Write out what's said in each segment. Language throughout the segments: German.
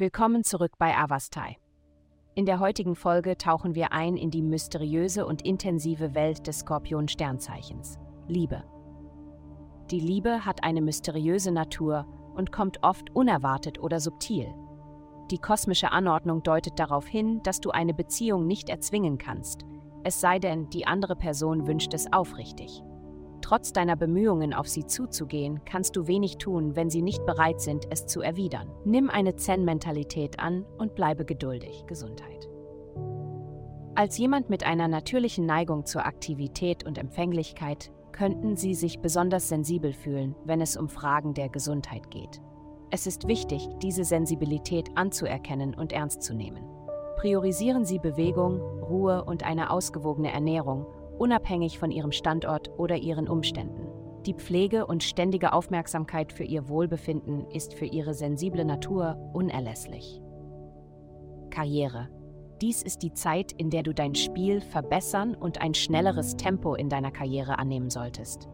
Willkommen zurück bei Avastai. In der heutigen Folge tauchen wir ein in die mysteriöse und intensive Welt des Skorpion-Sternzeichens. Liebe. Die Liebe hat eine mysteriöse Natur und kommt oft unerwartet oder subtil. Die kosmische Anordnung deutet darauf hin, dass du eine Beziehung nicht erzwingen kannst, es sei denn, die andere Person wünscht es aufrichtig. Trotz deiner Bemühungen, auf sie zuzugehen, kannst du wenig tun, wenn sie nicht bereit sind, es zu erwidern. Nimm eine Zen-Mentalität an und bleibe geduldig. Gesundheit. Als jemand mit einer natürlichen Neigung zur Aktivität und Empfänglichkeit könnten sie sich besonders sensibel fühlen, wenn es um Fragen der Gesundheit geht. Es ist wichtig, diese Sensibilität anzuerkennen und ernst zu nehmen. Priorisieren Sie Bewegung, Ruhe und eine ausgewogene Ernährung unabhängig von ihrem Standort oder ihren Umständen. Die Pflege und ständige Aufmerksamkeit für ihr Wohlbefinden ist für ihre sensible Natur unerlässlich. Karriere. Dies ist die Zeit, in der du dein Spiel verbessern und ein schnelleres Tempo in deiner Karriere annehmen solltest.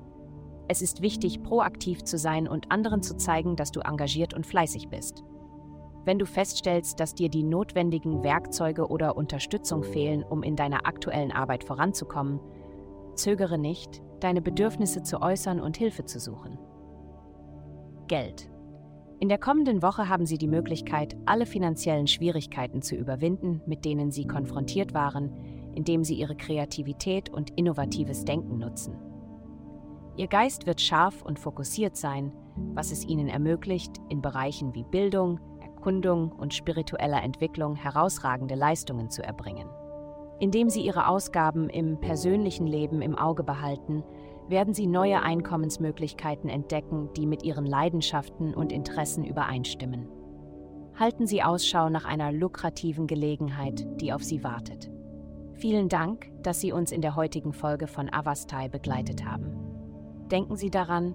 Es ist wichtig, proaktiv zu sein und anderen zu zeigen, dass du engagiert und fleißig bist. Wenn du feststellst, dass dir die notwendigen Werkzeuge oder Unterstützung fehlen, um in deiner aktuellen Arbeit voranzukommen, Zögere nicht, deine Bedürfnisse zu äußern und Hilfe zu suchen. Geld. In der kommenden Woche haben Sie die Möglichkeit, alle finanziellen Schwierigkeiten zu überwinden, mit denen Sie konfrontiert waren, indem Sie Ihre Kreativität und innovatives Denken nutzen. Ihr Geist wird scharf und fokussiert sein, was es Ihnen ermöglicht, in Bereichen wie Bildung, Erkundung und spiritueller Entwicklung herausragende Leistungen zu erbringen. Indem Sie Ihre Ausgaben im persönlichen Leben im Auge behalten, werden Sie neue Einkommensmöglichkeiten entdecken, die mit Ihren Leidenschaften und Interessen übereinstimmen. Halten Sie Ausschau nach einer lukrativen Gelegenheit, die auf Sie wartet. Vielen Dank, dass Sie uns in der heutigen Folge von Avastai begleitet haben. Denken Sie daran,